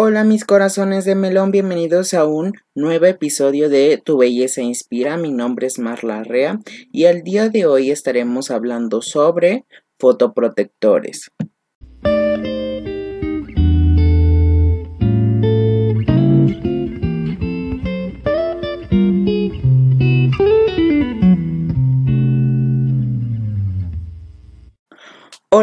Hola mis corazones de melón, bienvenidos a un nuevo episodio de Tu Belleza Inspira. Mi nombre es Marla Rea y el día de hoy estaremos hablando sobre fotoprotectores.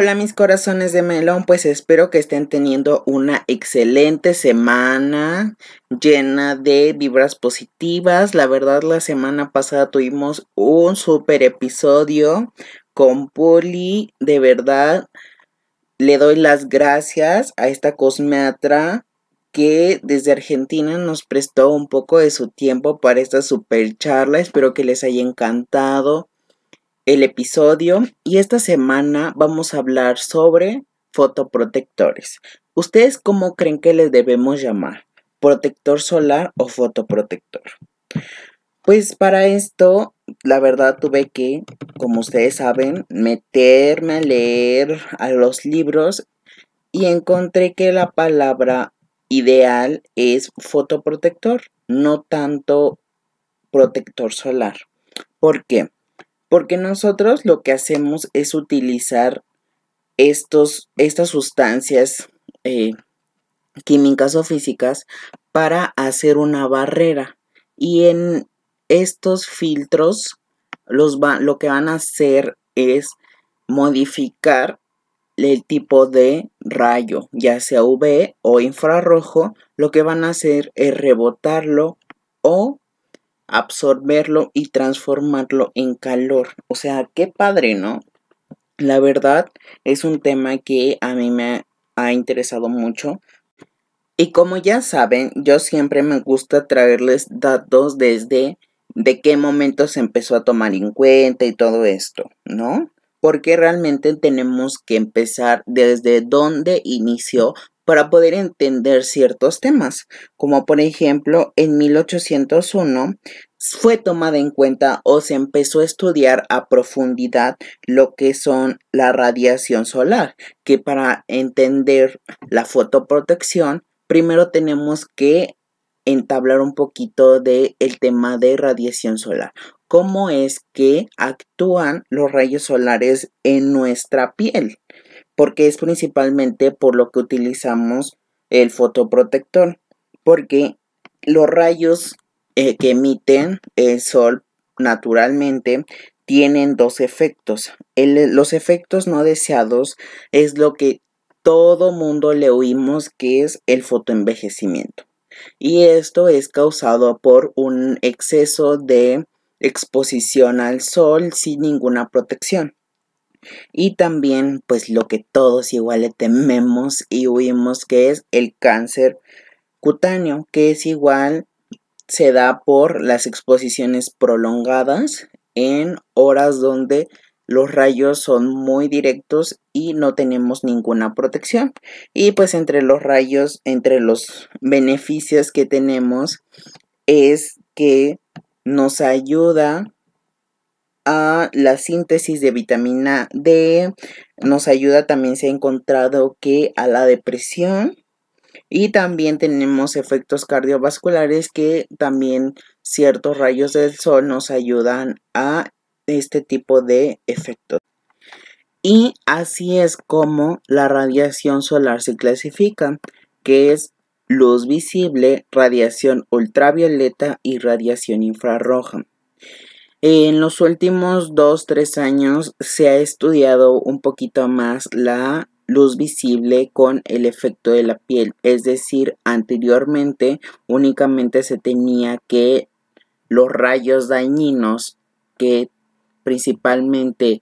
Hola mis corazones de melón, pues espero que estén teniendo una excelente semana llena de vibras positivas. La verdad la semana pasada tuvimos un super episodio con Poli. De verdad le doy las gracias a esta cosmeatra que desde Argentina nos prestó un poco de su tiempo para esta super charla. Espero que les haya encantado el episodio y esta semana vamos a hablar sobre fotoprotectores. ¿Ustedes cómo creen que les debemos llamar? ¿Protector solar o fotoprotector? Pues para esto, la verdad tuve que, como ustedes saben, meterme a leer a los libros y encontré que la palabra ideal es fotoprotector, no tanto protector solar. ¿Por qué? Porque nosotros lo que hacemos es utilizar estos, estas sustancias eh, químicas o físicas para hacer una barrera. Y en estos filtros los lo que van a hacer es modificar el tipo de rayo, ya sea UV o infrarrojo, lo que van a hacer es rebotarlo o absorberlo y transformarlo en calor. O sea, qué padre, ¿no? La verdad es un tema que a mí me ha interesado mucho. Y como ya saben, yo siempre me gusta traerles datos desde de qué momento se empezó a tomar en cuenta y todo esto, ¿no? Porque realmente tenemos que empezar desde dónde inició para poder entender ciertos temas, como por ejemplo en 1801 fue tomada en cuenta o se empezó a estudiar a profundidad lo que son la radiación solar, que para entender la fotoprotección, primero tenemos que entablar un poquito del el tema de radiación solar. ¿Cómo es que actúan los rayos solares en nuestra piel? Porque es principalmente por lo que utilizamos el fotoprotector, porque los rayos eh, que emiten el sol naturalmente tienen dos efectos. los efectos no deseados es lo que todo mundo le oímos que es el fotoenvejecimiento. Y esto es causado por un exceso de exposición al sol sin ninguna protección. Y también, pues lo que todos igual le tememos y huimos, que es el cáncer cutáneo, que es igual, se da por las exposiciones prolongadas en horas donde los rayos son muy directos y no tenemos ninguna protección. Y pues entre los rayos, entre los beneficios que tenemos es que nos ayuda a la síntesis de vitamina D, nos ayuda también se ha encontrado que a la depresión y también tenemos efectos cardiovasculares que también ciertos rayos del sol nos ayudan a este tipo de efectos. Y así es como la radiación solar se clasifica, que es luz visible, radiación ultravioleta y radiación infrarroja. En los últimos dos, tres años se ha estudiado un poquito más la luz visible con el efecto de la piel. Es decir, anteriormente únicamente se tenía que los rayos dañinos que principalmente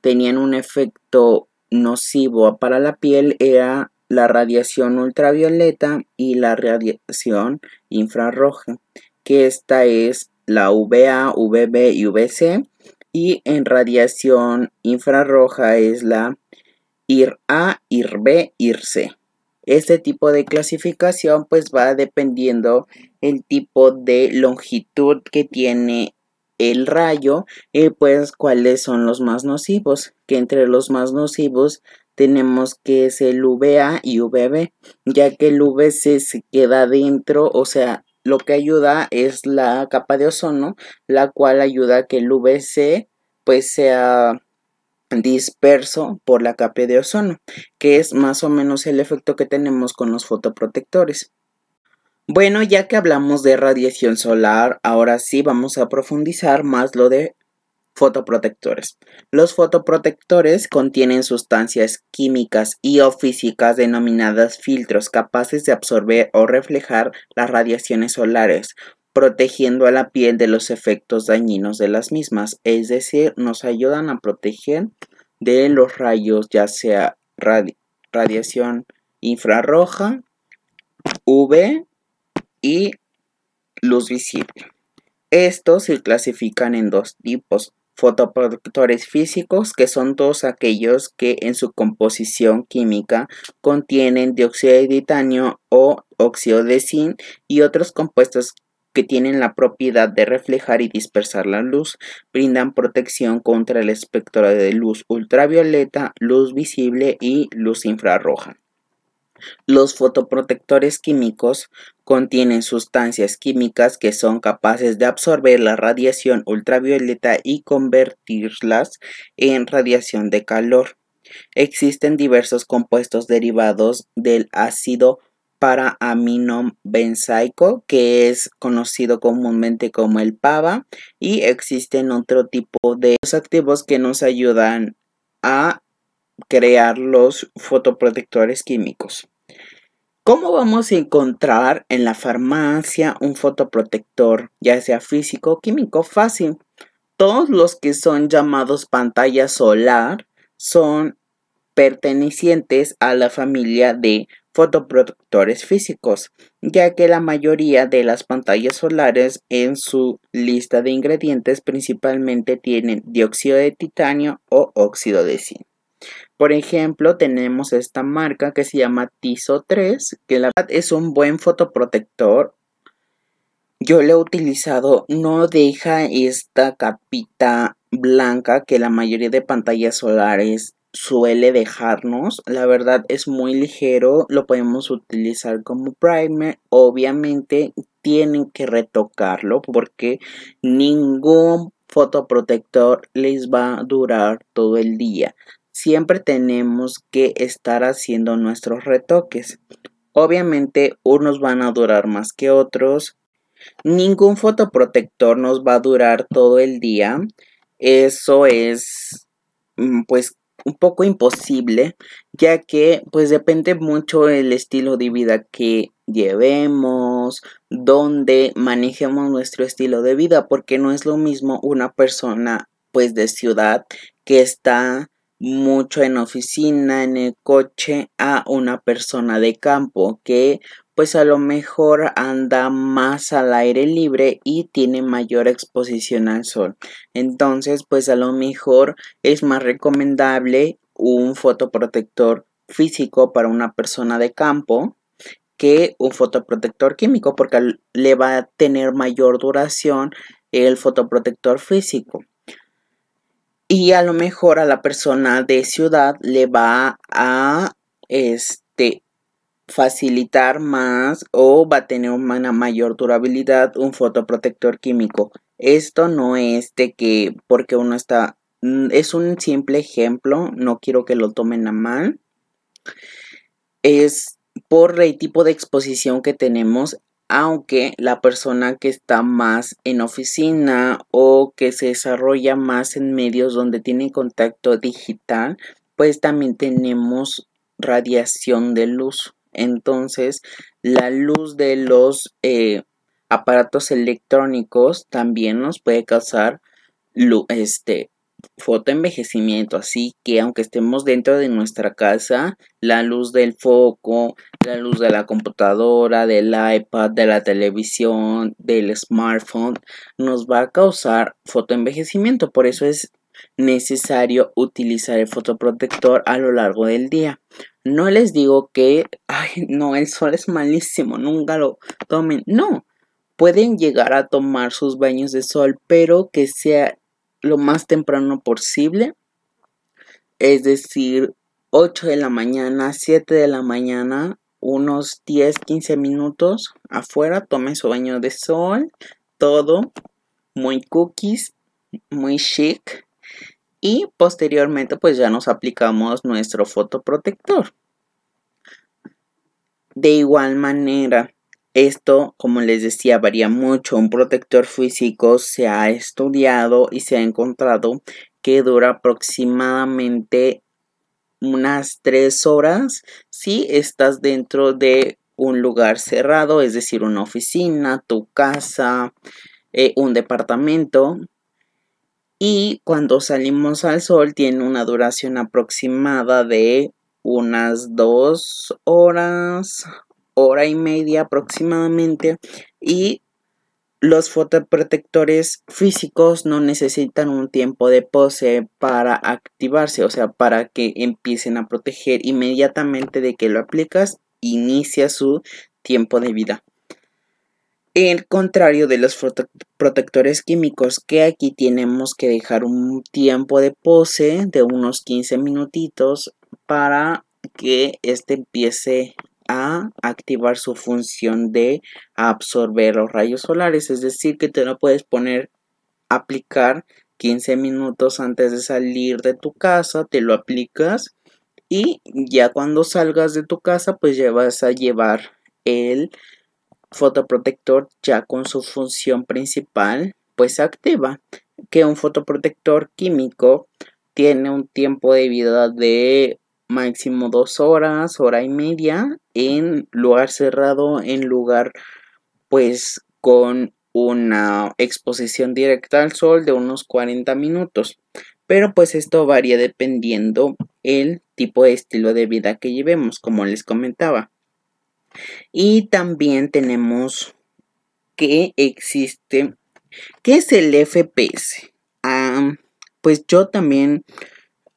tenían un efecto nocivo para la piel era la radiación ultravioleta y la radiación infrarroja, que esta es la UVA, UVB y UVC. Y en radiación infrarroja es la IR-A, IR-B, IR-C. Este tipo de clasificación pues va dependiendo el tipo de longitud que tiene el rayo y pues cuáles son los más nocivos, que entre los más nocivos tenemos que es el UVA y UVB, ya que el UVC se queda dentro, o sea, lo que ayuda es la capa de ozono, la cual ayuda a que el UVC pues sea disperso por la capa de ozono, que es más o menos el efecto que tenemos con los fotoprotectores. Bueno, ya que hablamos de radiación solar, ahora sí vamos a profundizar más lo de fotoprotectores. Los fotoprotectores contienen sustancias químicas y o físicas denominadas filtros capaces de absorber o reflejar las radiaciones solares, protegiendo a la piel de los efectos dañinos de las mismas, es decir, nos ayudan a proteger de los rayos, ya sea radiación infrarroja, UV y luz visible. Estos se clasifican en dos tipos, fotoprotectores físicos, que son todos aquellos que en su composición química contienen dióxido de titanio o óxido de zinc y otros compuestos que tienen la propiedad de reflejar y dispersar la luz, brindan protección contra el espectro de luz ultravioleta, luz visible y luz infrarroja. Los fotoprotectores químicos contienen sustancias químicas que son capaces de absorber la radiación ultravioleta y convertirlas en radiación de calor. Existen diversos compuestos derivados del ácido para benzaico, que es conocido comúnmente como el PAVA, y existen otro tipo de activos que nos ayudan a crear los fotoprotectores químicos. ¿Cómo vamos a encontrar en la farmacia un fotoprotector, ya sea físico o químico? Fácil. Todos los que son llamados pantalla solar son pertenecientes a la familia de fotoprotectores físicos, ya que la mayoría de las pantallas solares en su lista de ingredientes principalmente tienen dióxido de titanio o óxido de zinc. Por ejemplo, tenemos esta marca que se llama Tiso 3, que la verdad es un buen fotoprotector. Yo lo he utilizado, no deja esta capita blanca que la mayoría de pantallas solares suele dejarnos. La verdad es muy ligero, lo podemos utilizar como primer. Obviamente tienen que retocarlo porque ningún fotoprotector les va a durar todo el día. Siempre tenemos que estar haciendo nuestros retoques. Obviamente unos van a durar más que otros. Ningún fotoprotector nos va a durar todo el día. Eso es mm, pues un poco imposible, ya que pues depende mucho el estilo de vida que llevemos, donde manejemos nuestro estilo de vida, porque no es lo mismo una persona pues de ciudad que está mucho en oficina, en el coche, a una persona de campo que pues a lo mejor anda más al aire libre y tiene mayor exposición al sol. Entonces, pues a lo mejor es más recomendable un fotoprotector físico para una persona de campo que un fotoprotector químico porque le va a tener mayor duración el fotoprotector físico. Y a lo mejor a la persona de ciudad le va a este facilitar más o va a tener una mayor durabilidad un fotoprotector químico. Esto no es de que porque uno está mm, es un simple ejemplo, no quiero que lo tomen a mal. Es por el tipo de exposición que tenemos, aunque la persona que está más en oficina o que se desarrolla más en medios donde tiene contacto digital, pues también tenemos radiación de luz. Entonces, la luz de los eh, aparatos electrónicos también nos puede causar este, fotoenvejecimiento. Así que aunque estemos dentro de nuestra casa, la luz del foco, la luz de la computadora, del iPad, de la televisión, del smartphone, nos va a causar fotoenvejecimiento. Por eso es necesario utilizar el fotoprotector a lo largo del día. No les digo que, ay, no, el sol es malísimo, nunca lo tomen. No, pueden llegar a tomar sus baños de sol, pero que sea lo más temprano posible. Es decir, 8 de la mañana, 7 de la mañana, unos 10, 15 minutos afuera, tome su baño de sol, todo muy cookies, muy chic. Y posteriormente pues ya nos aplicamos nuestro fotoprotector. De igual manera, esto, como les decía, varía mucho. Un protector físico se ha estudiado y se ha encontrado que dura aproximadamente unas tres horas si estás dentro de un lugar cerrado, es decir, una oficina, tu casa, eh, un departamento. Y cuando salimos al sol tiene una duración aproximada de unas dos horas, hora y media aproximadamente. Y los fotoprotectores físicos no necesitan un tiempo de pose para activarse, o sea, para que empiecen a proteger inmediatamente de que lo aplicas, inicia su tiempo de vida. El contrario de los protectores químicos que aquí tenemos que dejar un tiempo de pose de unos 15 minutitos para que este empiece a activar su función de absorber los rayos solares. Es decir, que te lo puedes poner, aplicar 15 minutos antes de salir de tu casa, te lo aplicas y ya cuando salgas de tu casa, pues ya vas a llevar el fotoprotector ya con su función principal, pues activa. Que un fotoprotector químico tiene un tiempo de vida de máximo dos horas, hora y media en lugar cerrado, en lugar pues con una exposición directa al sol de unos 40 minutos. Pero pues esto varía dependiendo el tipo de estilo de vida que llevemos, como les comentaba. Y también tenemos que existe, ¿qué es el FPS? Ah, pues yo también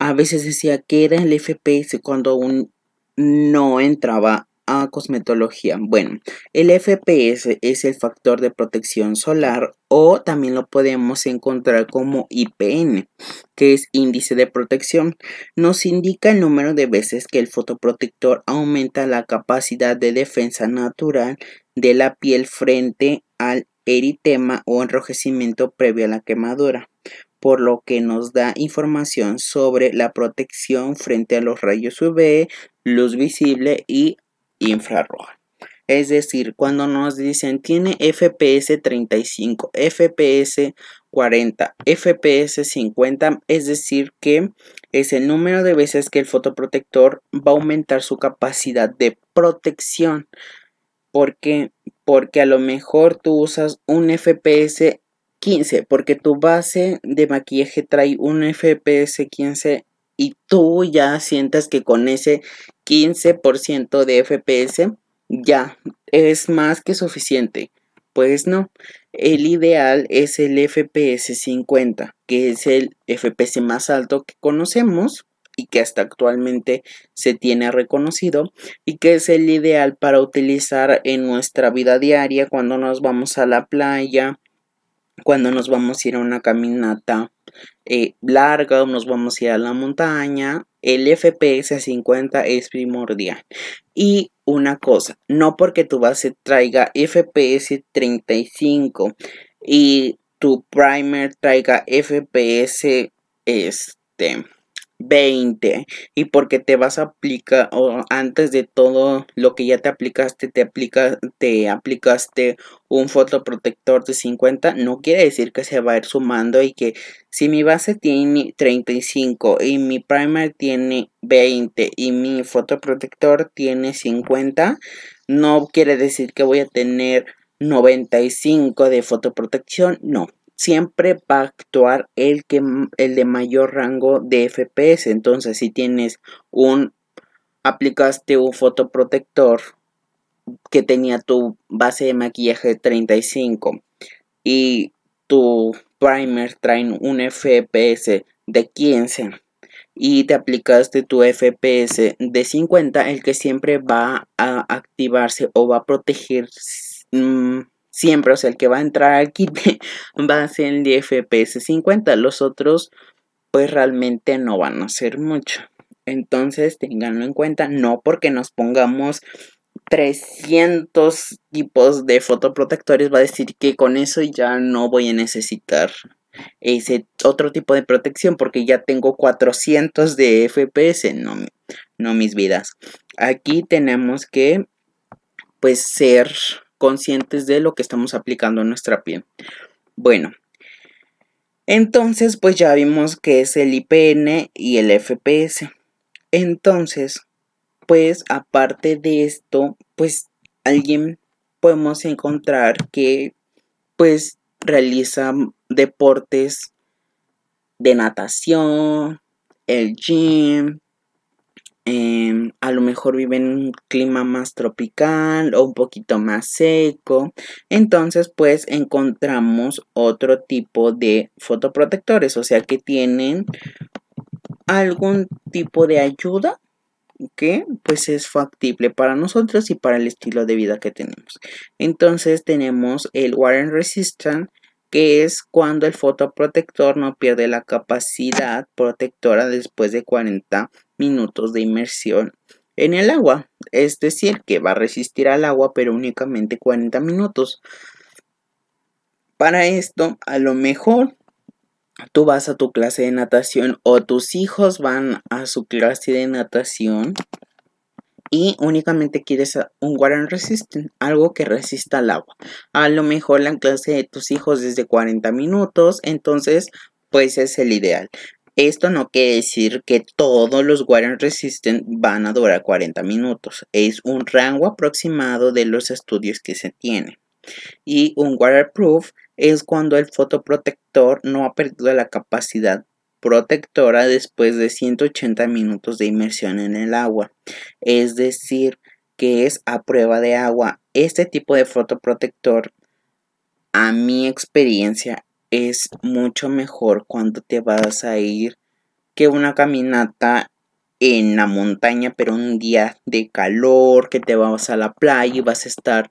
a veces decía que era el FPS cuando aún no entraba a cosmetología. Bueno, el FPS es el factor de protección solar o también lo podemos encontrar como IPN, que es índice de protección. Nos indica el número de veces que el fotoprotector aumenta la capacidad de defensa natural de la piel frente al eritema o enrojecimiento previo a la quemadura por lo que nos da información sobre la protección frente a los rayos UV, luz visible y infrarroja. Es decir, cuando nos dicen tiene FPS 35, FPS 40, FPS 50, es decir que es el número de veces que el fotoprotector va a aumentar su capacidad de protección. ¿Por qué? Porque a lo mejor tú usas un FPS 15, porque tu base de maquillaje trae un FPS 15 y tú ya sientas que con ese 15% de FPS ya es más que suficiente. Pues no, el ideal es el FPS 50, que es el FPS más alto que conocemos y que hasta actualmente se tiene reconocido y que es el ideal para utilizar en nuestra vida diaria cuando nos vamos a la playa, cuando nos vamos a ir a una caminata eh, larga o nos vamos a ir a la montaña, el FPS 50 es primordial. Y una cosa, no porque tu base traiga FPS 35 y tu primer traiga FPS este 20 y porque te vas a aplicar o antes de todo lo que ya te aplicaste te aplica te aplicaste un fotoprotector de 50 no quiere decir que se va a ir sumando y que si mi base tiene 35 y mi primer tiene 20 y mi fotoprotector tiene 50 no quiere decir que voy a tener 95 de fotoprotección no siempre va a actuar el, que, el de mayor rango de FPS. Entonces, si tienes un, aplicaste un fotoprotector que tenía tu base de maquillaje 35 y tu primer trae un FPS de 15 y te aplicaste tu FPS de 50, el que siempre va a activarse o va a proteger mm, siempre, o sea, el que va a entrar al kit va a ser el de FPS 50, los otros pues realmente no van a ser mucho. Entonces, ténganlo en cuenta, no porque nos pongamos 300 tipos de fotoprotectores va a decir que con eso ya no voy a necesitar ese otro tipo de protección porque ya tengo 400 de FPS, no, no mis vidas. Aquí tenemos que pues ser conscientes de lo que estamos aplicando en nuestra piel. Bueno, entonces pues ya vimos que es el IPN y el FPS. Entonces, pues aparte de esto, pues alguien podemos encontrar que pues realiza deportes de natación, el gym, em, a lo mejor vive en un clima más tropical o un poquito más seco. Entonces, pues encontramos otro tipo de fotoprotectores, o sea que tienen algún tipo de ayuda que pues es factible para nosotros y para el estilo de vida que tenemos. Entonces tenemos el water resistant que es cuando el fotoprotector no pierde la capacidad protectora después de 40 minutos de inmersión en el agua. Es decir, que va a resistir al agua pero únicamente 40 minutos. Para esto, a lo mejor tú vas a tu clase de natación o tus hijos van a su clase de natación y únicamente quieres un water resistant, algo que resista al agua. A lo mejor la clase de tus hijos es de 40 minutos, entonces pues es el ideal. Esto no quiere decir que todos los water resistant van a durar 40 minutos. Es un rango aproximado de los estudios que se tienen. Y un waterproof es cuando el fotoprotector no ha perdido la capacidad protectora después de 180 minutos de inmersión en el agua. Es decir, que es a prueba de agua. Este tipo de fotoprotector, a mi experiencia, es mucho mejor cuando te vas a ir que una caminata en la montaña, pero un día de calor, que te vas a la playa y vas a estar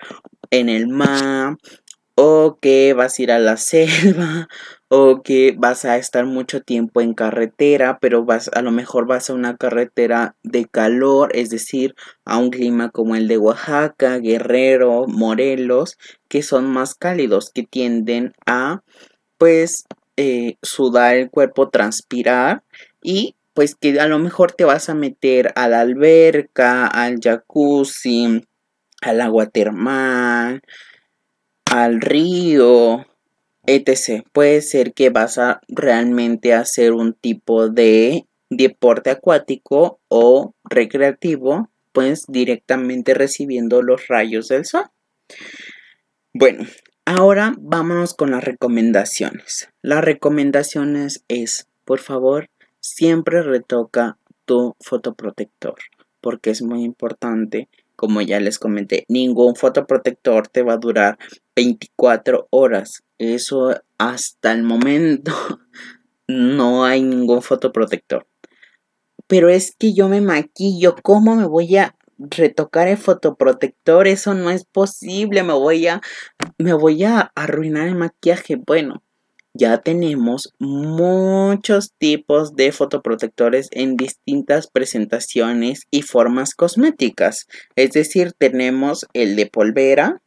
en el mar o que vas a ir a la selva o que vas a estar mucho tiempo en carretera, pero vas a lo mejor vas a una carretera de calor, es decir, a un clima como el de Oaxaca, Guerrero, Morelos, que son más cálidos, que tienden a pues eh, sudar el cuerpo, transpirar y pues que a lo mejor te vas a meter a la alberca, al jacuzzi, al agua termal, al río, etc. Puede ser que vas a realmente hacer un tipo de deporte acuático o recreativo, pues directamente recibiendo los rayos del sol. Bueno, ahora vámonos con las recomendaciones. Las recomendaciones es, por favor, siempre retoca tu fotoprotector, porque es muy importante como ya les comenté, ningún fotoprotector te va a durar 24 horas. Eso hasta el momento no hay ningún fotoprotector. Pero es que yo me maquillo, ¿cómo me voy a retocar el fotoprotector? Eso no es posible, me voy a me voy a arruinar el maquillaje. Bueno, ya tenemos muchos tipos de fotoprotectores en distintas presentaciones y formas cosméticas. Es decir, tenemos el de polvera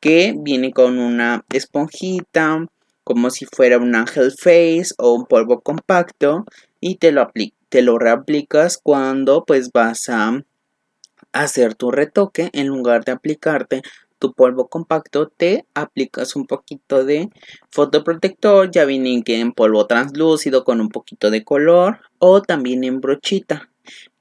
que viene con una esponjita como si fuera un Angel Face o un polvo compacto y te lo, te lo reaplicas cuando pues vas a hacer tu retoque en lugar de aplicarte tu polvo compacto, te aplicas un poquito de fotoprotector, ya viene que en polvo translúcido con un poquito de color o también en brochita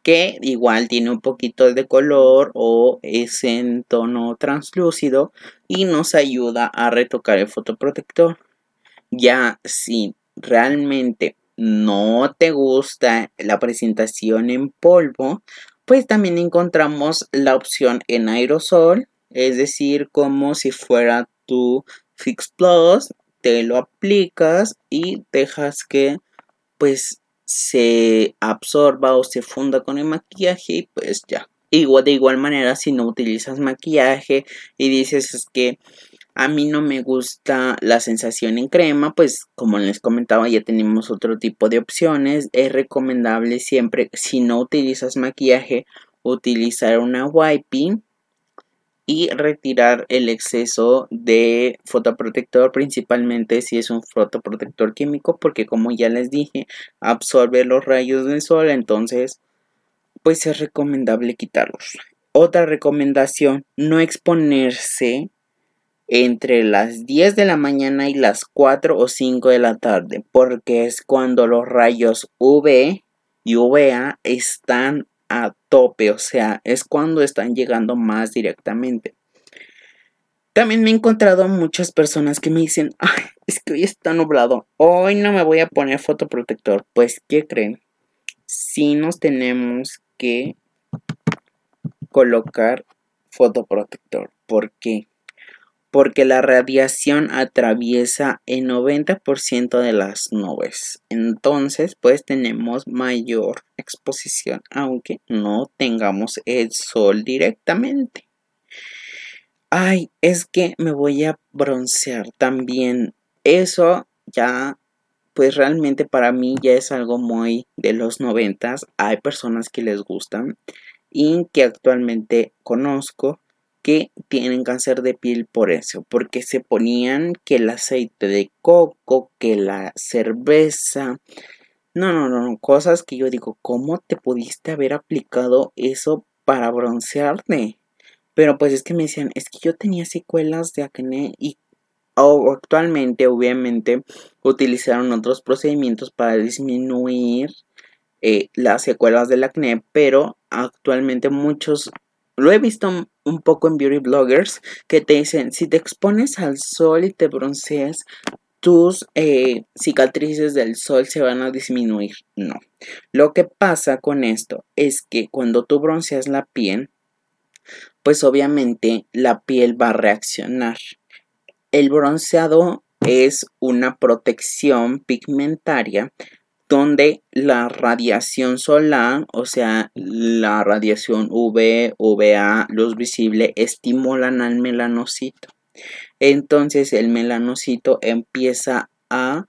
que igual tiene un poquito de color o es en tono translúcido y nos ayuda a retocar el fotoprotector. Ya si realmente no te gusta la presentación en polvo, pues también encontramos la opción en aerosol es decir, como si fuera tu Fix Plus, te lo aplicas y dejas que pues se absorba o se funda con el maquillaje y pues ya. Igual, de igual manera, si no utilizas maquillaje y dices es que A mí no me gusta la sensación en crema, pues como les comentaba ya tenemos otro tipo de opciones. Es recomendable siempre, si no utilizas maquillaje, utilizar una wiping y retirar el exceso de fotoprotector, principalmente si es un fotoprotector químico, porque como ya les dije, absorbe los rayos del sol, entonces pues es recomendable quitarlos. Otra recomendación, no exponerse entre las 10 de la mañana y las 4 o 5 de la tarde, porque es cuando los rayos UV y UVA están a tope, o sea, es cuando están llegando más directamente. También me he encontrado muchas personas que me dicen, Ay, es que hoy está nublado, hoy no me voy a poner fotoprotector. Pues, ¿qué creen? Sí nos tenemos que colocar fotoprotector. ¿Por qué? Porque la radiación atraviesa el 90% de las nubes. Entonces, pues tenemos mayor exposición, aunque no tengamos el sol directamente. Ay, es que me voy a broncear también. Eso ya, pues realmente para mí ya es algo muy de los noventas. Hay personas que les gustan y que actualmente conozco que tienen cáncer de piel por eso, porque se ponían que el aceite de coco, que la cerveza. No, no, no, cosas que yo digo, ¿cómo te pudiste haber aplicado eso para broncearte? Pero pues es que me decían, es que yo tenía secuelas de acné y actualmente obviamente utilizaron otros procedimientos para disminuir eh, las secuelas del acné, pero actualmente muchos lo he visto un poco en beauty bloggers que te dicen, si te expones al sol y te bronceas, tus eh, cicatrices del sol se van a disminuir. No. Lo que pasa con esto es que cuando tú bronceas la piel, pues obviamente la piel va a reaccionar. El bronceado es una protección pigmentaria donde la radiación solar, o sea, la radiación UV, UVA, luz visible, estimulan al melanocito. Entonces el melanocito empieza a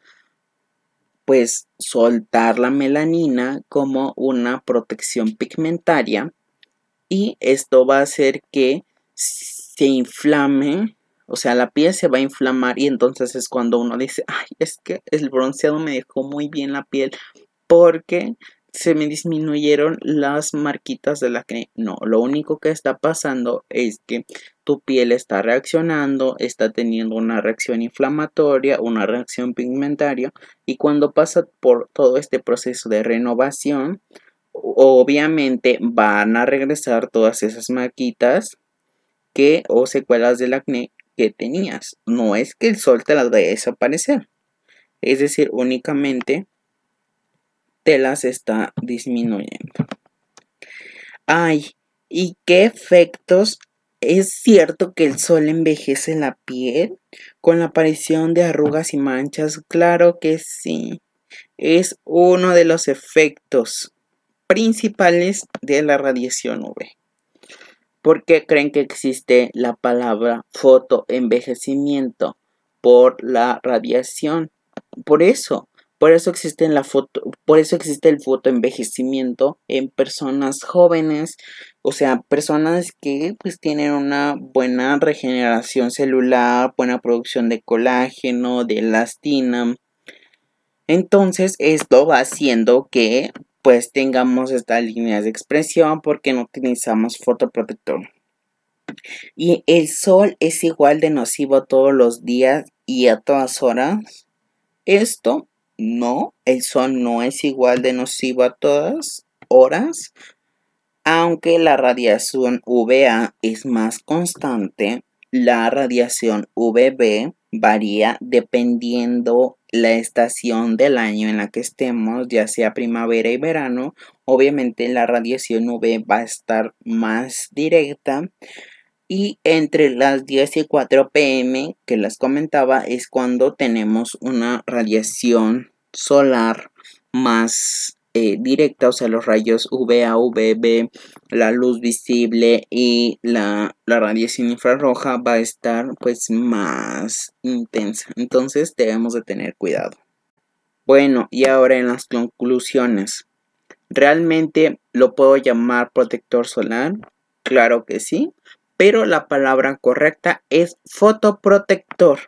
pues soltar la melanina como una protección pigmentaria y esto va a hacer que se inflame o sea, la piel se va a inflamar y entonces es cuando uno dice, ay, es que el bronceado me dejó muy bien la piel porque se me disminuyeron las marquitas de la que no, lo único que está pasando es que tu piel está reaccionando, está teniendo una reacción inflamatoria, una reacción pigmentaria y cuando pasa por todo este proceso de renovación, obviamente van a regresar todas esas marquitas que o secuelas del acné que tenías. No es que el sol te las vaya a desaparecer. Es decir, únicamente te las está disminuyendo. Ay, ¿y qué efectos? ¿Es cierto que el sol envejece la piel con la aparición de arrugas y manchas? Claro que sí. Es uno de los efectos principales de la radiación UV. ¿Por qué creen que existe la palabra fotoenvejecimiento? Por la radiación. Por eso, por eso existe la foto, por eso existe el fotoenvejecimiento en personas jóvenes, o sea, personas que pues tienen una buena regeneración celular, buena producción de colágeno, de elastina. Entonces, esto va haciendo que pues tengamos estas líneas de expresión porque no utilizamos fotoprotector. Y el sol es igual de nocivo todos los días y a todas horas. Esto no, el sol no es igual de nocivo a todas horas. Aunque la radiación UVA es más constante, la radiación UVB varía dependiendo la estación del año en la que estemos, ya sea primavera y verano. Obviamente la radiación UV va a estar más directa. Y entre las 10 y 4 pm que les comentaba es cuando tenemos una radiación solar más eh, directa, o sea, los rayos UVA, UVB, la luz visible y la, la radiación infrarroja va a estar pues más intensa. Entonces debemos de tener cuidado. Bueno, y ahora en las conclusiones. ¿Realmente lo puedo llamar protector solar? Claro que sí, pero la palabra correcta es fotoprotector.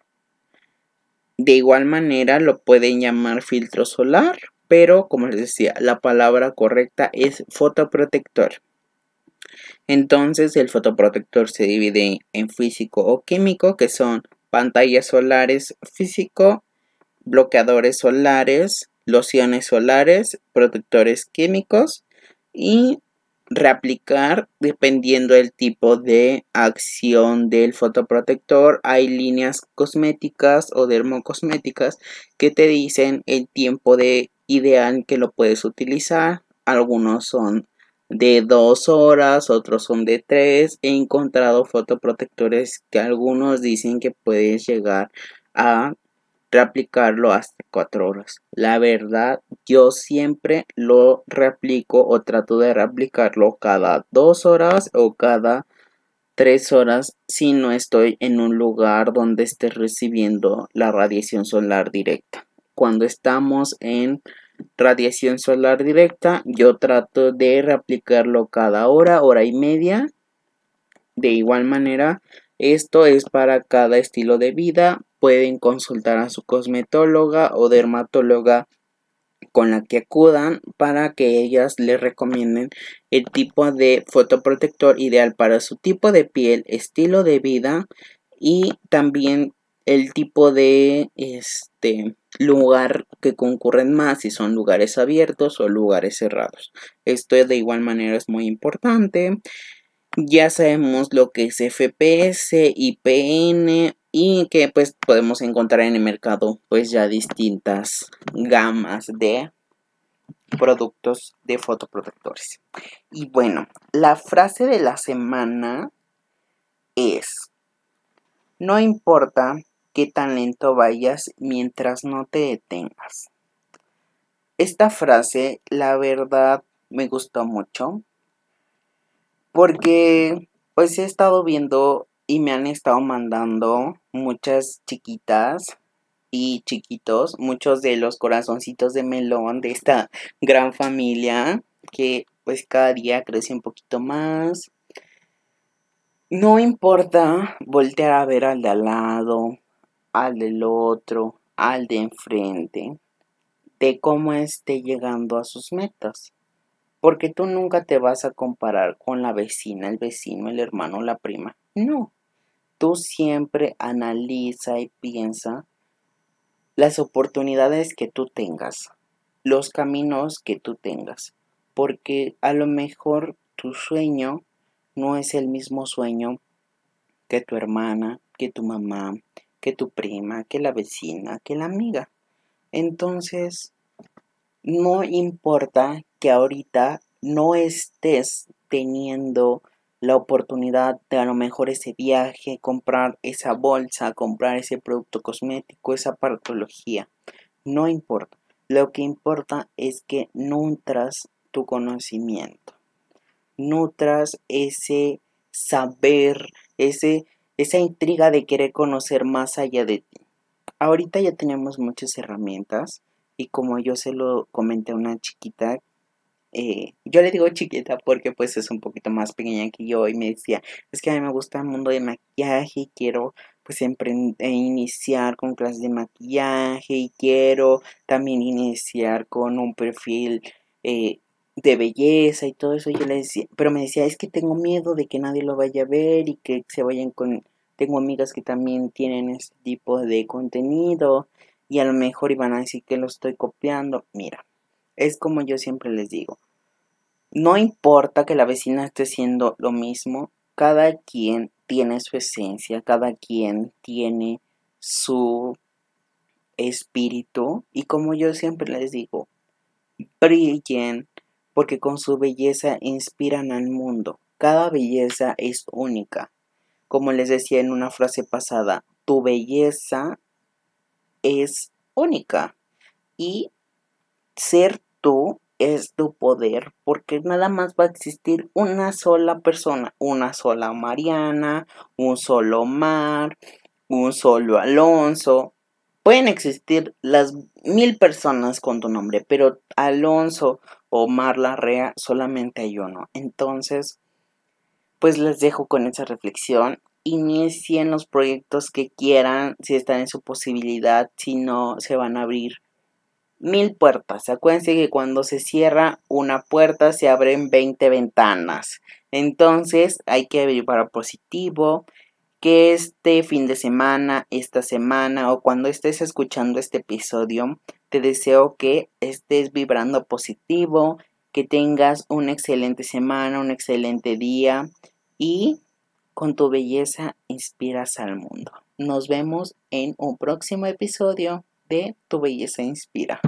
De igual manera lo pueden llamar filtro solar, pero como les decía, la palabra correcta es fotoprotector. Entonces el fotoprotector se divide en físico o químico, que son pantallas solares físico, bloqueadores solares, lociones solares, protectores químicos y reaplicar dependiendo del tipo de acción del fotoprotector. Hay líneas cosméticas o dermocosméticas que te dicen el tiempo de ideal que lo puedes utilizar. Algunos son de dos horas, otros son de tres. He encontrado fotoprotectores que algunos dicen que puedes llegar a reaplicarlo hasta cuatro horas. La verdad, yo siempre lo reaplico o trato de reaplicarlo cada dos horas o cada tres horas si no estoy en un lugar donde esté recibiendo la radiación solar directa. Cuando estamos en radiación solar directa, yo trato de reaplicarlo cada hora, hora y media. De igual manera, esto es para cada estilo de vida pueden consultar a su cosmetóloga o dermatóloga con la que acudan para que ellas les recomienden el tipo de fotoprotector ideal para su tipo de piel, estilo de vida y también el tipo de este lugar que concurren más si son lugares abiertos o lugares cerrados. Esto de igual manera es muy importante. Ya sabemos lo que es FPS, IPN y que pues podemos encontrar en el mercado pues ya distintas gamas de productos de fotoprotectores. Y bueno, la frase de la semana es, no importa qué tan lento vayas mientras no te detengas. Esta frase, la verdad, me gustó mucho porque pues he estado viendo y me han estado mandando muchas chiquitas y chiquitos, muchos de los corazoncitos de melón de esta gran familia que pues cada día crece un poquito más. No importa voltear a ver al de al lado, al del otro, al de enfrente, de cómo esté llegando a sus metas. Porque tú nunca te vas a comparar con la vecina, el vecino, el hermano, la prima. No, tú siempre analiza y piensa las oportunidades que tú tengas, los caminos que tú tengas, porque a lo mejor tu sueño no es el mismo sueño que tu hermana, que tu mamá, que tu prima, que la vecina, que la amiga. Entonces, no importa que ahorita no estés teniendo la oportunidad de a lo mejor ese viaje, comprar esa bolsa, comprar ese producto cosmético, esa partología. No importa. Lo que importa es que nutras tu conocimiento. Nutras ese saber, ese, esa intriga de querer conocer más allá de ti. Ahorita ya tenemos muchas herramientas y como yo se lo comenté a una chiquita eh, yo le digo chiquita porque pues es un poquito más pequeña que yo y me decía, es que a mí me gusta el mundo de maquillaje y quiero pues eh, iniciar con clases de maquillaje y quiero también iniciar con un perfil eh, de belleza y todo eso. Yo le decía, pero me decía, es que tengo miedo de que nadie lo vaya a ver y que se vayan con... Tengo amigas que también tienen este tipo de contenido y a lo mejor iban a decir que lo estoy copiando. Mira, es como yo siempre les digo, no importa que la vecina esté haciendo lo mismo, cada quien tiene su esencia, cada quien tiene su espíritu y como yo siempre les digo, brillen porque con su belleza inspiran al mundo. Cada belleza es única. Como les decía en una frase pasada, tu belleza es única y ser tú es tu poder, porque nada más va a existir una sola persona, una sola Mariana, un solo Mar, un solo Alonso. Pueden existir las mil personas con tu nombre, pero Alonso o Mar Larrea solamente hay uno. Entonces, pues les dejo con esa reflexión. Inicien los proyectos que quieran, si están en su posibilidad, si no, se van a abrir mil puertas. Acuérdense que cuando se cierra una puerta se abren 20 ventanas. Entonces hay que abrir para positivo. Que este fin de semana, esta semana o cuando estés escuchando este episodio, te deseo que estés vibrando positivo, que tengas una excelente semana, un excelente día y con tu belleza inspiras al mundo. Nos vemos en un próximo episodio de Tu belleza inspira.